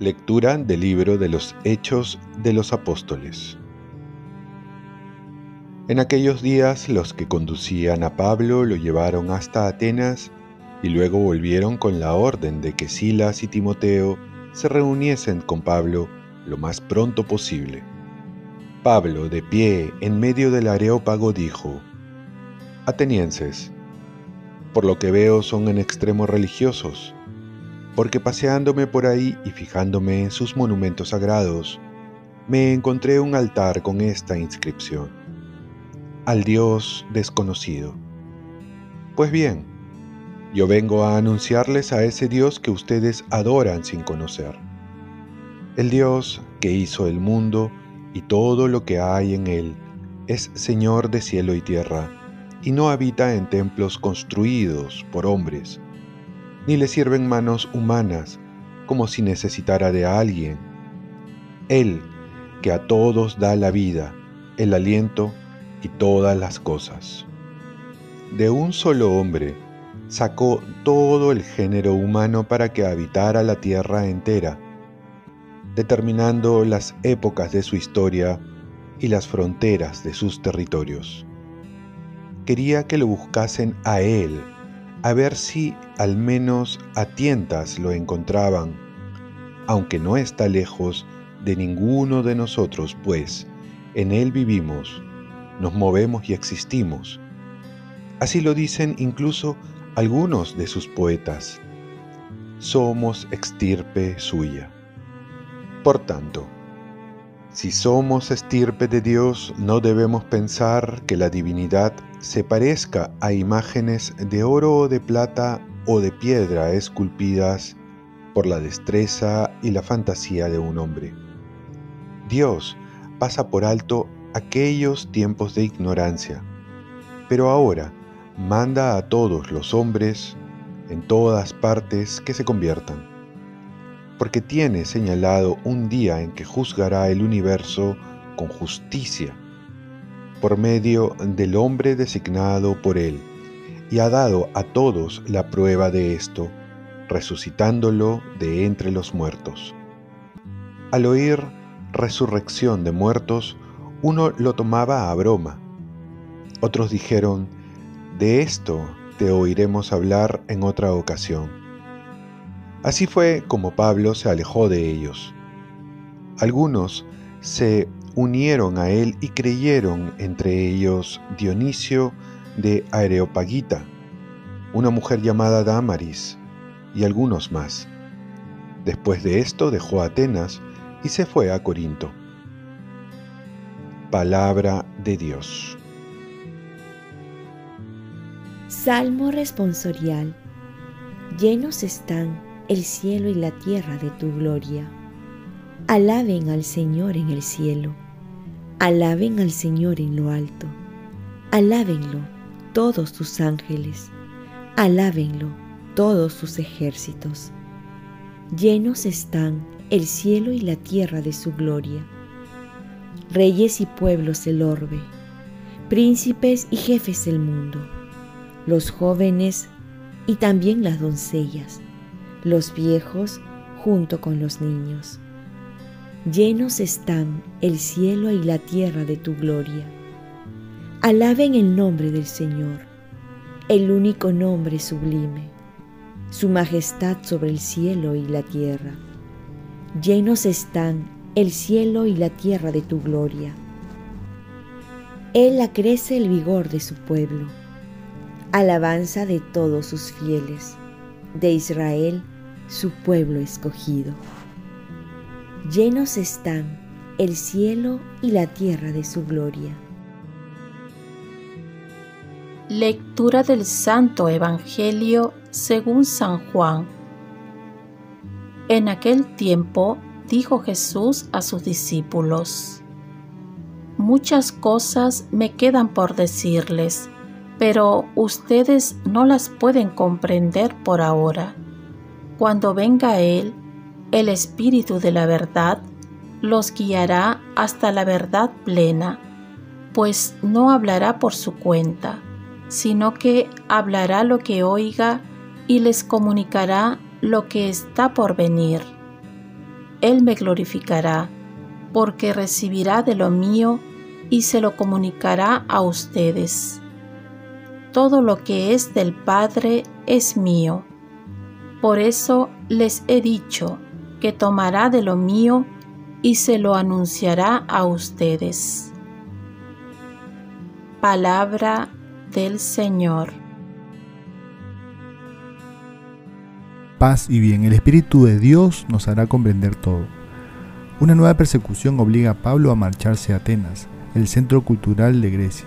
Lectura del libro de los Hechos de los Apóstoles. En aquellos días los que conducían a Pablo lo llevaron hasta Atenas y luego volvieron con la orden de que Silas y Timoteo se reuniesen con Pablo lo más pronto posible. Pablo, de pie en medio del areópago, dijo, Atenienses, por lo que veo son en extremo religiosos porque paseándome por ahí y fijándome en sus monumentos sagrados, me encontré un altar con esta inscripción, al Dios desconocido. Pues bien, yo vengo a anunciarles a ese Dios que ustedes adoran sin conocer. El Dios que hizo el mundo y todo lo que hay en él es Señor de cielo y tierra, y no habita en templos construidos por hombres, ni le sirven manos humanas como si necesitara de alguien. Él, que a todos da la vida, el aliento y todas las cosas. De un solo hombre sacó todo el género humano para que habitara la tierra entera, determinando las épocas de su historia y las fronteras de sus territorios. Quería que lo buscasen a Él a ver si al menos a tientas lo encontraban, aunque no está lejos de ninguno de nosotros, pues en Él vivimos, nos movemos y existimos. Así lo dicen incluso algunos de sus poetas. Somos extirpe suya. Por tanto, si somos estirpe de Dios, no debemos pensar que la divinidad se parezca a imágenes de oro o de plata o de piedra esculpidas por la destreza y la fantasía de un hombre. Dios pasa por alto aquellos tiempos de ignorancia, pero ahora manda a todos los hombres en todas partes que se conviertan porque tiene señalado un día en que juzgará el universo con justicia, por medio del hombre designado por él, y ha dado a todos la prueba de esto, resucitándolo de entre los muertos. Al oír resurrección de muertos, uno lo tomaba a broma. Otros dijeron, de esto te oiremos hablar en otra ocasión. Así fue como Pablo se alejó de ellos. Algunos se unieron a él y creyeron, entre ellos Dionisio de Areopagita, una mujer llamada Damaris, y algunos más. Después de esto dejó Atenas y se fue a Corinto. Palabra de Dios. Salmo responsorial. Llenos están el cielo y la tierra de tu gloria. Alaben al Señor en el cielo, alaben al Señor en lo alto, alábenlo todos sus ángeles, alábenlo todos sus ejércitos. Llenos están el cielo y la tierra de su gloria. Reyes y pueblos el orbe, príncipes y jefes del mundo, los jóvenes y también las doncellas los viejos junto con los niños. Llenos están el cielo y la tierra de tu gloria. Alaben el nombre del Señor, el único nombre sublime, su majestad sobre el cielo y la tierra. Llenos están el cielo y la tierra de tu gloria. Él acrece el vigor de su pueblo, alabanza de todos sus fieles, de Israel su pueblo escogido. Llenos están el cielo y la tierra de su gloria. Lectura del Santo Evangelio según San Juan. En aquel tiempo dijo Jesús a sus discípulos, Muchas cosas me quedan por decirles, pero ustedes no las pueden comprender por ahora. Cuando venga Él, el Espíritu de la verdad, los guiará hasta la verdad plena, pues no hablará por su cuenta, sino que hablará lo que oiga y les comunicará lo que está por venir. Él me glorificará, porque recibirá de lo mío y se lo comunicará a ustedes. Todo lo que es del Padre es mío. Por eso les he dicho que tomará de lo mío y se lo anunciará a ustedes. Palabra del Señor. Paz y bien, el Espíritu de Dios nos hará comprender todo. Una nueva persecución obliga a Pablo a marcharse a Atenas, el centro cultural de Grecia.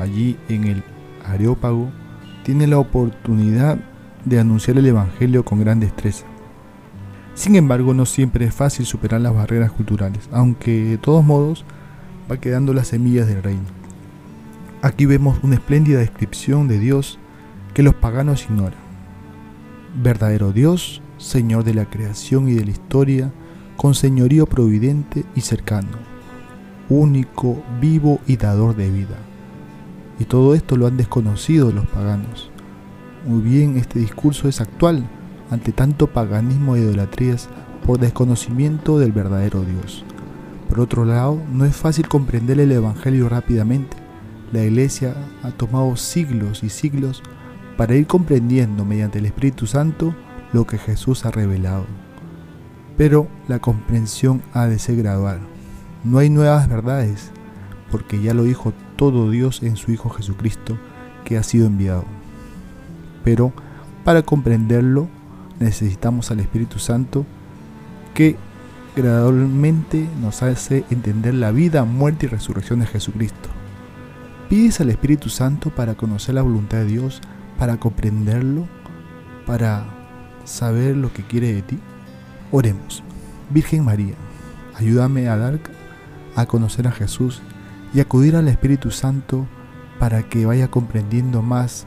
Allí, en el Areópago, tiene la oportunidad de anunciar el Evangelio con gran destreza. Sin embargo, no siempre es fácil superar las barreras culturales, aunque de todos modos va quedando las semillas del reino. Aquí vemos una espléndida descripción de Dios que los paganos ignoran. Verdadero Dios, Señor de la creación y de la historia, con señorío providente y cercano, único, vivo y dador de vida. Y todo esto lo han desconocido los paganos. Muy bien, este discurso es actual ante tanto paganismo e idolatrías por desconocimiento del verdadero Dios. Por otro lado, no es fácil comprender el Evangelio rápidamente la Iglesia ha tomado siglos y siglos para ir comprendiendo mediante el Espíritu Santo lo que Jesús ha revelado. Pero la comprensión ha de ser gradual. No hay nuevas verdades, porque ya lo dijo todo Dios en su Hijo Jesucristo, que ha sido enviado. Pero para comprenderlo necesitamos al Espíritu Santo, que gradualmente nos hace entender la vida, muerte y resurrección de Jesucristo. ¿Pides al Espíritu Santo para conocer la voluntad de Dios, para comprenderlo, para saber lo que quiere de ti? Oremos. Virgen María, ayúdame a dar a conocer a Jesús y acudir al Espíritu Santo para que vaya comprendiendo más